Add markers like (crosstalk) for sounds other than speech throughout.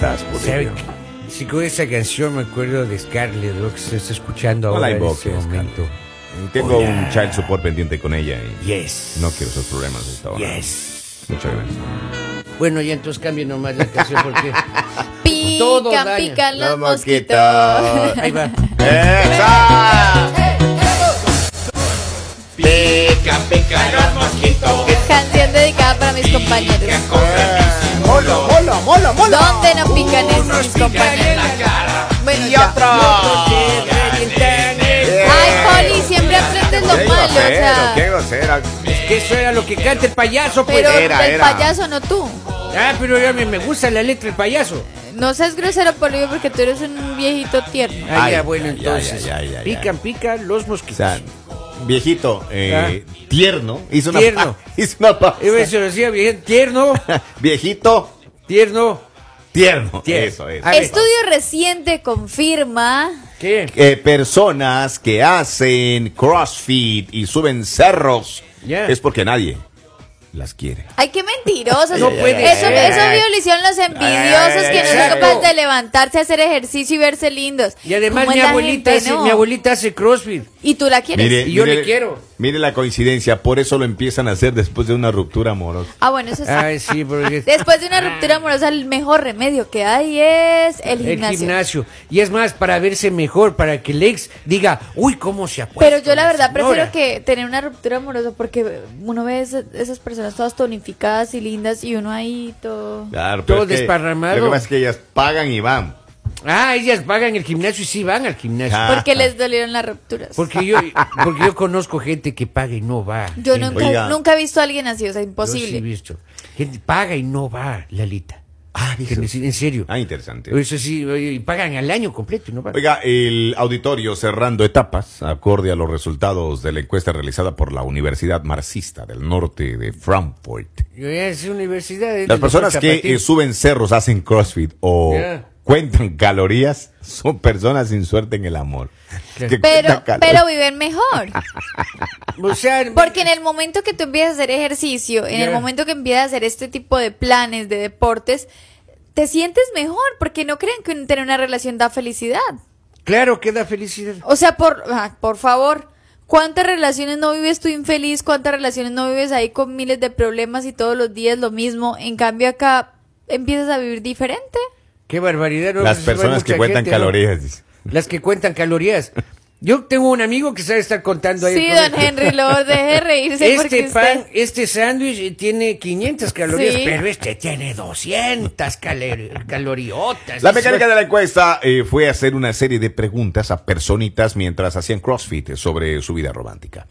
¿Cómo estás, ¿Sabe Bolivia? Si con esa canción me acuerdo de Scarlett, lo que se está escuchando No ahora en este momento. Tengo Hola. un child support pendiente con ella y Yes. no quiero esos problemas esta hora. Yes. Muchas gracias. Bueno, ya entonces cambien nomás la canción porque... Pican, Todo daña. pican los Los mosquitos. mosquitos. Ahí va. ¡Esa! Pica, pica los mosquitos. ¿Dónde no pican en la cara. Bueno, Y ya. Ay, Poli, siempre aprendes lo ¡Qué malo, o grosero, sea. qué grosera! Que eso era lo que canta el payaso, pues. Pero Era, el era. payaso, no tú. Ah, pero ya me, me gusta la letra del payaso. No seas grosero, Poli, porque tú eres un viejito tierno. Ah, Ay, ya, bueno, ya, entonces. ya, ya, ya, ya. Pican, pican los O mosquitos. sea, viejito, eh, tierno, hizo una, Tierno. (laughs) hizo una pausa. Eso decía bien, tierno, Viejito, tierno. (laughs) tierno. (laughs) Tierno. Eso es. A ver. Estudio reciente confirma ¿Qué? Eh, personas que hacen CrossFit y suben cerros es porque nadie las quiere. Ay, qué mentirosos. No puede eso, ser. eso vio lo hicieron los envidiosos Ay, que no son exacto. capaces de levantarse, hacer ejercicio y verse lindos. Y además ¿Cómo mi abuelita, gente, hace, no? mi abuelita hace CrossFit. Y tú la quieres. Y yo le quiero. Mire la coincidencia, por eso lo empiezan a hacer después de una ruptura amorosa. Ah, bueno, eso sí. Ay, sí, porque Después de una ruptura amorosa, el mejor remedio que hay es el el gimnasio. gimnasio. Y es más, para verse mejor, para que el ex diga, uy, cómo se ha puesto Pero yo la verdad señora". prefiero que tener una ruptura amorosa porque uno ve esas, personas todas tonificadas y lindas y uno ahí todo... Claro, Todo es que desparramado. Lo que pasa es que ellas pagan y van. Ah, ellas pagan el gimnasio y sí van al gimnasio. Ah. Porque les dolieron las rupturas. Porque yo, porque yo conozco gente que paga y no va. Yo nunca, Oiga. nunca he visto a alguien así, o sea, yo sí he imposible. visto. Gente paga y no va, Lalita. Ah, Que En serio. Ah, interesante. Eso sí, oye, y pagan al año completo y no van. Oiga, el auditorio cerrando etapas, acorde a los resultados de la encuesta realizada por la Universidad Marxista del Norte de Frankfurt. Es universidad. es Las personas que eh, suben cerros, hacen CrossFit o. cuentan (laughs) calorías, son personas sin suerte en el amor. Que Pero, cuentan calorías. pero viven mejor. O sea, Porque en el momento que tú empiezas a hacer ejercicio, en el momento que empiezas a hacer este tipo de planes, de deportes, te sientes mejor, porque no creen que tener una relación da felicidad. claro que da felicidad. O sea, por, ah, por favor, ¿cuántas relaciones no vives tú infeliz? ¿Cuántas relaciones no vives ahí con miles de problemas y todos los días lo mismo? En cambio acá empiezas a vivir diferente. Qué barbaridad. ¿no? Las personas que cuentan calorías. Las que cuentan calorías. Yo tengo un amigo que sabe estar contando ahí. Sí, don Henry, lo deje reírse Este pan, usted... este sándwich tiene 500 calorías, Sí. pero este tiene 200 calor- caloriotas. La mecánica de la encuesta eh, fue hacer una serie de preguntas a personitas mientras hacían CrossFit sobre su vida romántica.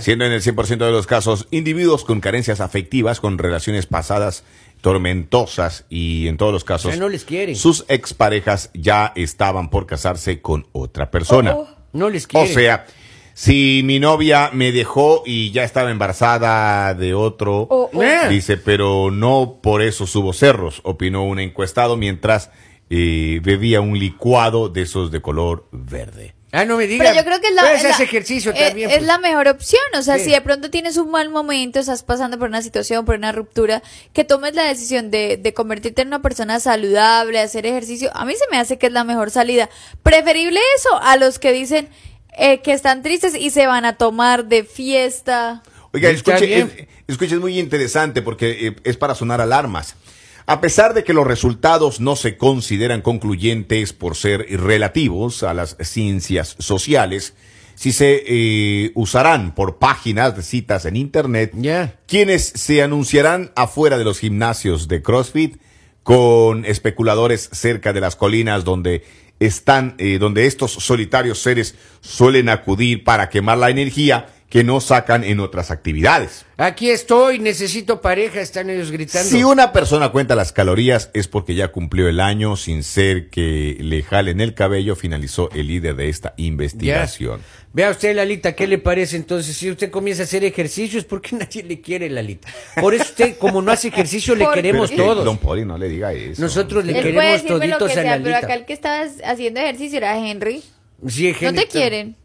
Siendo en el 100% de los casos individuos con carencias afectivas, con relaciones pasadas tormentosas y en todos los casos Ya no les quieren. sus exparejas ya estaban por casarse con otra persona. Oh, No les O quiere. sea, si mi novia me dejó y ya estaba embarazada de otro, Oh, oh. Dice, pero no por eso subo cerros, opinó un encuestado mientras eh, bebía un licuado de esos de color verde. Ah, no me diga. Pero yo creo que es la, Pero es la- ejercicio eh, también. es pues. la mejor opción. O sea, Sí. si de pronto tienes un mal momento, estás pasando por una situación, por una ruptura, que tomes la decisión de, de convertirte en una persona saludable, hacer ejercicio, a mí se me hace que es la mejor salida. Preferible eso a los que dicen eh, que están tristes y se van a tomar de fiesta. Oiga, escuche, es, escuche, es muy interesante porque eh, es para sonar alarmas. A pesar de que los resultados no se consideran concluyentes por ser relativos a las ciencias sociales, si se eh, usarán por páginas de citas en Internet, quienes se anunciarán afuera de los gimnasios de CrossFit con especuladores cerca de las colinas donde están, eh, donde estos solitarios seres suelen acudir para quemar la energía que no sacan en otras actividades. Aquí estoy, necesito pareja, están ellos gritando. Si una persona cuenta las calorías es porque ya cumplió el año sin ser que le jalen el cabello, finalizó el líder de esta Ya. investigación. Vea usted, Lalita, ¿qué le parece entonces? Si usted comienza a hacer ejercicio, es porque (laughs) nadie le quiere, Lalita. Por eso usted, como no hace ejercicio, le ¿Por queremos qué? todos. Don Poli, no le diga eso. Nosotros le Él puede queremos decirme lo toditos que a sea, pero Lalita. acá el que estaba haciendo ejercicio era Henry. Sí, No Henry, te quieren.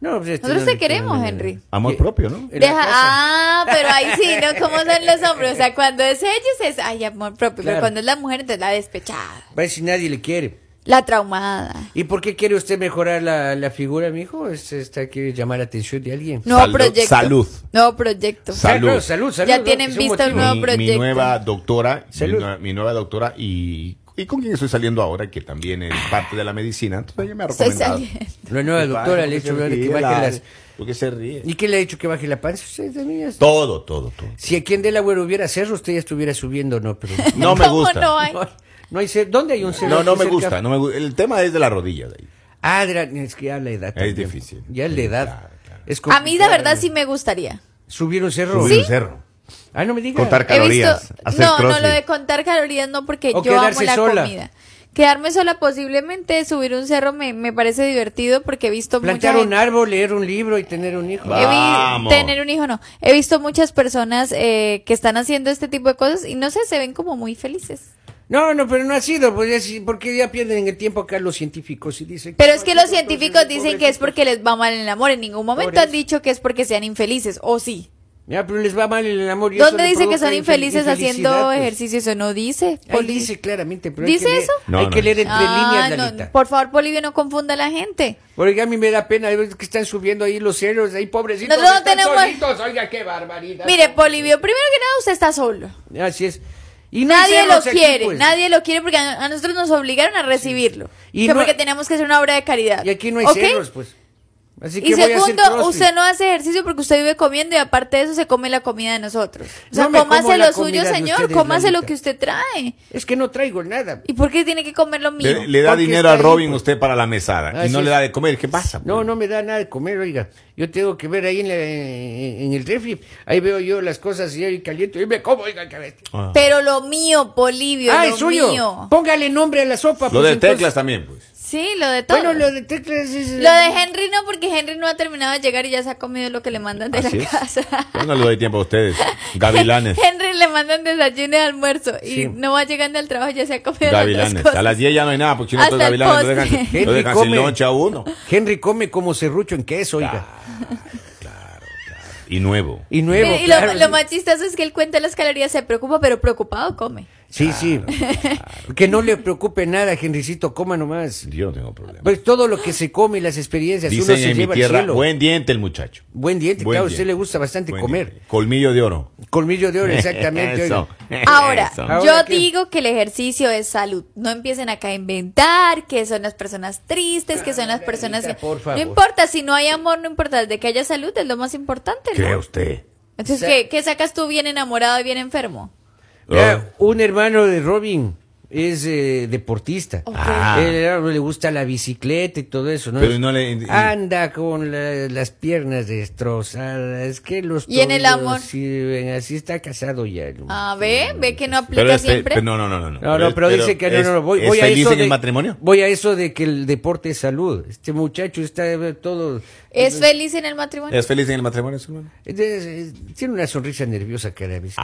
No, pues este Nosotros no te queremos, no. Henry. Amor propio, ¿no? Deja, ah, pero ahí sí, ¿no? (laughs) ¿Cómo son los hombres? O sea, cuando es ellos es, ay, amor propio, pero cuando es la mujer, entonces la despechada, Va a decir nadie le quiere. la traumada. ¿Y por qué quiere usted mejorar la, la figura, mijo? ¿Es- ¿Está quiere llamar la atención de alguien? Nuevo Salud- proyecto. salud. Nuevo proyecto. Sa- Salud. Claro, salud, salud. Ya ¿no? tienen Es un visto el motivo. nuevo mi, mi proyecto. nueva doctora, Salud. mi nueva doctora y, y con quien estoy saliendo ahora, que también es parte de la medicina, entonces ella me ha Estoy recomendado. saliendo. La nueva doctora le ha dicho que baje las... ¿Por qué se ríe? ¿Y qué le ha dicho que baje la panza? Usted también Todo, todo, todo. Si aquí en Delaware hubiera cerro, usted ya estuviera subiendo, ¿no? Pero... (laughs) No me ¿Cómo gusta. no hay? No, no hay cerro. ¿Dónde hay un cerro? No, no me cerca? gusta, no me gusta. El tema es de la rodilla de ahí. Ah, de la- es que ya la edad. también. difícil. Ya la Sí, edad. claro, claro. Es A mí, la verdad, sí me gustaría. Subir un cerro. Subir un cerro. No me. Contar calorías. visto, hacer no, no, lo de contar calorías no, porque O yo amo la sola. comida. Quedarme sola posiblemente, subir un cerro me, me parece divertido porque he visto Plantar mucha un gente- árbol, leer un libro y tener un hijo. Va. He vi- Vamos. tener un hijo no. He visto muchas personas eh, que están haciendo este tipo de cosas y no sé, se ven como muy felices. No, no, pero no ha sido, pues porque ya pierden el tiempo acá los científicos y dicen... Pero es que los científicos dicen que es porque les va mal en el amor. En ningún momento han dicho que es porque sean infelices. ¿O sí? Ya, pero les va mal el amor. y ¿Dónde dice que son infel- infelices haciendo pues. ejercicio? Eso no dice. Ahí dice claramente, pero hay ¿Dice que leer- eso? No, hay no. que leer entre Ah, líneas, no, Lalita. por favor, Polivio, no confunda a la gente. Porque a mí me da pena ver que están subiendo ahí los ceros, ahí pobrecitos. Nosotros no están tenemos- solitos, Oiga, qué barbaridad. Mire, Polivio, primero que nada, usted está solo. Así es. Y Nadie lo quiere, pues. nadie lo quiere porque a, a nosotros nos obligaron a recibirlo. Y que no- porque tenemos que hacer una obra de caridad. Y aquí no hay ¿Ok? cerros, pues. Así que Y segundo, usted no hace ejercicio porque usted vive comiendo y aparte de eso se come la comida de nosotros. O sea, No cómase lo suyo, señor, cómase lo que usted trae. Es que no traigo nada. ¿Y por qué tiene que comer lo mío? Le, le da Porque dinero a ahí, Robin pues. usted para la mesada y Así no es. le da de comer. ¿Qué pasa? No, pues? no me da nada de comer, oiga. Yo tengo que ver ahí en, la- en- en el refri. Ahí veo yo las cosas y ahí caliento y me como, oiga, bestia. Ah. Pero lo mío, Polivio, Ah, lo es suyo. mío. Póngale nombre a la sopa. Lo pues, de entonces. teclas también, pues. Sí, lo de todo. Bueno, lo de teclas es... Lo de Henry no, porque Henry no ha terminado de llegar y ya se ha comido lo que le mandan de Así la es. casa. Yo no le doy tiempo a ustedes. (laughs) Gavilanes. Henry le mandan desayuno y almuerzo y Sí. no va llegando al trabajo y ya se ha comido las Gavilanes. dos cosas. A las 10 ya no hay nada, porque si no, gavilanes postre. dejan, Henry dejan sin come. loncha a uno. Henry come como serrucho en queso, oiga. Y nuevo. Y nuevo, y lo, claro, lo más chistoso es que él cuenta las calorías, se preocupa, pero preocupado come. Sí, sí. Que no le preocupe nada, Henrycito, coma nomás. Yo no tengo problema. Pues todo lo que se come y las experiencias, uno Dicen se en mi lleva al tierra, cielo. buen diente el muchacho. Buen diente, Buen claro, a usted le gusta bastante Buen comer. diente. Colmillo de oro. Colmillo de oro, (laughs) exactamente. Eso. oiga. Ahora, Eso. yo digo que el ejercicio es salud. No empiecen acá a inventar que son las personas tristes, que son las personas que... por favor. No importa, si no hay amor, no importa. De que haya salud es lo más importante, ¿Cree ¿no? usted? Entonces, ¿qué, qué sacas tú bien enamorado y bien enfermo? Ya, un hermano de Robin es eh, deportista. Ok. Ah. Él le gusta la bicicleta y todo eso, ¿no? Pero no le- Anda con la- las piernas destrozadas, es que los ¿Y en el amor? sirven, así está casado ya. el- Ah, ve, ve que no aplica Pero es fe- siempre. pero no, no, no, no. No, no, pero, dice que no, es- no, no, voy, ¿es voy a feliz eso en de, el matrimonio? Voy a eso de que el deporte es salud. Este muchacho está eh, todo... ¿Es feliz en el matrimonio? ¿Es feliz en el matrimonio, su hermano? tiene una sonrisa nerviosa cada vez. que-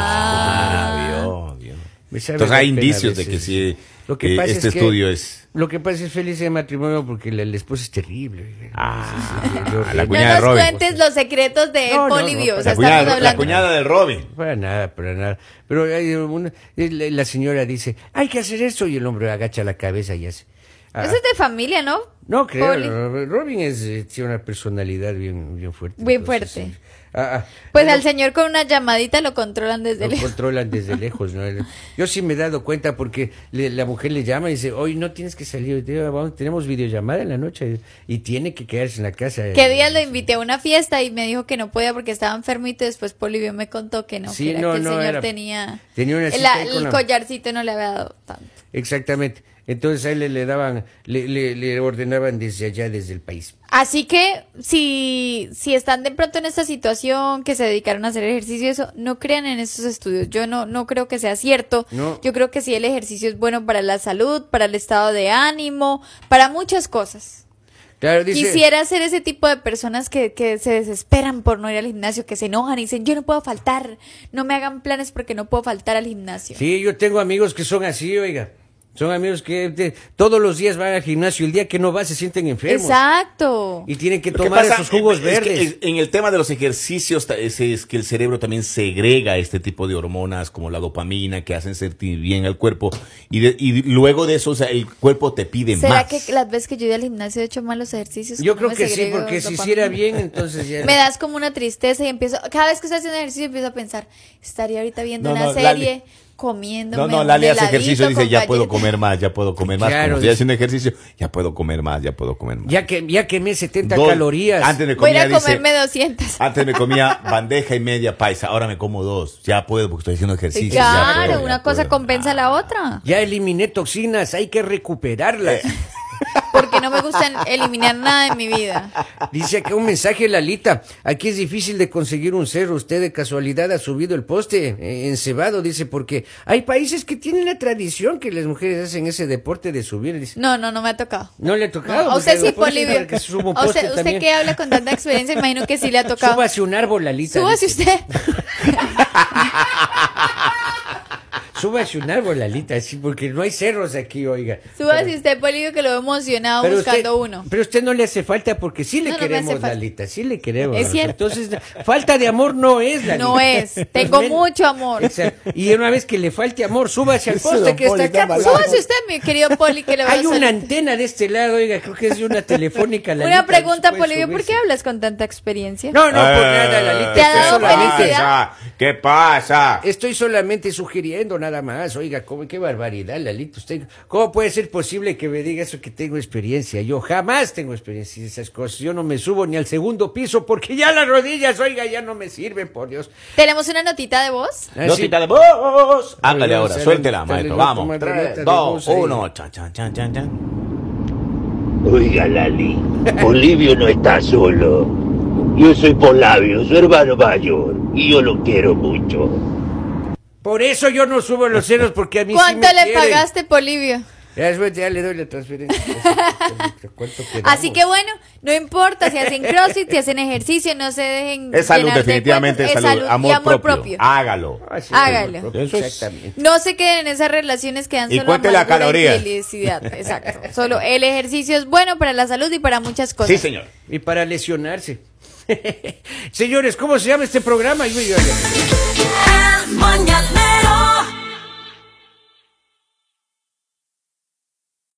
Ah, vio, vio. Me sabe Entonces hay indicios de que sí, Lo que eh, pasa este es que- estudio es... Lo que pasa es feliz en matrimonio porque la, la esposa es terrible. Ah, Sí, sí, sí, la no cuñada de nos Robin. cuentes los secretos de No, no, Polivio. no, o sea, La cuñada, de- la cuñada de Robin. Para nada, para nada. Pero hay una- la señora dice, hay que hacer eso y el hombre agacha la cabeza y hace. Ah, Eso es de familia, ¿no? no creo, Poli. no, Robin es, eh, tiene una personalidad bien, bien fuerte. Bien entonces, fuerte. Ah, ah, Pues no, al señor con una llamadita lo controlan desde lo lejos. controlan desde (laughs) lejos, ¿no? Yo sí me he dado cuenta porque le- la mujer le llama y dice, hoy no tienes que salir, vamos- tenemos videollamada en la noche y tiene que quedarse en la casa. ¿Qué día lo invité a una fiesta y me dijo que no podía porque estaba enfermito? Después Polivio me contó que no, Sí, que, era no, que el no, señor era- tenía... tenía una el, cita collarcito no le había dado tanto. Exactamente. Entonces a él le, le daban, le, le- le ordenaban desde allá, desde el país. Así que si, si están de pronto en esta situación, que se dedicaron a hacer ejercicio, y eso, no crean en esos estudios. Yo no, no creo que sea cierto. No. Yo creo que sí el ejercicio es bueno para la salud, para el estado de ánimo, para muchas cosas. Claro, dice, Quisiera ser ese tipo de personas que, que se desesperan por no ir al gimnasio, que se enojan y dicen, yo no puedo faltar, no me hagan planes porque no puedo faltar al gimnasio. Sí, yo tengo amigos que son así, oiga. Son amigos que todos los días van al gimnasio. El día que no va se sienten enfermos. Exacto. Y tienen que tomar pasa esos jugos es que verdes. es- en el tema de los ejercicios es, es que el cerebro también segrega este tipo de hormonas como la dopamina que hacen sentir bien al cuerpo y, de- y luego de eso o sea, el cuerpo te pide ¿Será más. que las veces que yo ido al gimnasio he hecho malos ejercicios? Yo creo que sí, porque si hiciera bien, entonces ya. (laughs) Me das como una tristeza y empiezo, cada vez que estoy haciendo ejercicio empiezo a pensar, estaría ahorita viendo No, una no, serie, Lali- comiendo. No, no, Lali hace ejercicio y dice, ya puedo comer más, ya puedo comer más. Claro, Como estoy haciendo ejercicio, ya puedo comer más, ya puedo comer más. Ya, que, ya quemé 70 Dos- calorías. Antes me Voy a comía, ir a dice, comerme 200. (laughs) antes me comía (laughs) bandeja y media paisa, ahora me como dos. Ya puedo porque estoy haciendo ejercicio. ya claro, puedo, ya una cosa puedo. compensa la otra. Ya eliminé toxinas, hay que recuperarlas. Eh. (laughs) No me gusta eliminar nada de mi vida. Dice acá un mensaje, Lalita. Aquí es difícil de conseguir un cerro. Usted de casualidad ha subido el poste eh, encebado, dice, porque hay países que tienen la tradición que las mujeres hacen ese deporte de subir. Dice, No, no, no me ha tocado. no le ha tocado. No, a porque usted sí, Polivio. que suba un A usted, que habla con tanta experiencia, imagino que sí le ha tocado. Súbase un árbol, Lalita. Súbase dice. usted. (laughs) Súbase un árbol, Lalita, sí, porque no hay cerros aquí, oiga. Súbase usted, Polivio, que lo veo emocionado Pero buscando usted, uno. Pero usted no le hace falta porque sí le No, queremos. Lalita, sí le queremos. Es cierto. Entonces, falta de amor no es, Lalita. No es. Tengo mucho amor. Exacto. Y una vez que le falte amor, súbase al poste que está acá. pues. Súbase usted, mi querido Poli, que le veo Hay una antena de este lado, oiga, creo que es de una telefónica. Lalita, Una pregunta, Polivio, ¿por qué hablas con tanta experiencia? No, no, por Eh, nada, Lalita. ¿Te ha dado felicidad? ¿Qué pasa? Estoy solamente sugiriendo nada más. Oiga, ¿cómo, qué barbaridad, Lalito. Usted, ¿Cómo puede ser posible que me diga eso que tengo experiencia? Yo jamás tengo experiencia en esas cosas. Yo no me subo ni al segundo piso porque ya las rodillas, oiga, ya no me sirven, por Dios. Tenemos una notita de voz. Ah, sí. Notita de voz. A ahora, suéltela, maestro. Vamos. Tres, dos, voz uno. Chan, chan, chan, chan, chan. Oiga, Lali, Bolivio no está solo. Yo soy Polavio, su hermano mayor, y yo lo quiero mucho. Por eso yo no subo los ceros porque a mí sí ¿Cuánto me le quieren. pagaste, Polivio? Ya, ya le doy la transferencia. (laughs) Así que bueno, no importa si hacen crossfit, si hacen ejercicio, no se dejen. Es salud, de definitivamente es salud. Amor, propio. Hágalo. Ah, sí, Hágalo. propio, Eso es- Exactamente. No se queden en esas relaciones que dan Y solo cuente y calorías. felicidad. Exacto. Solo el ejercicio es bueno para la salud y para muchas cosas. Sí, señor. Y para lesionarse. (laughs) Señores, ¿cómo se llama este programa? Yo- yo- El mañanero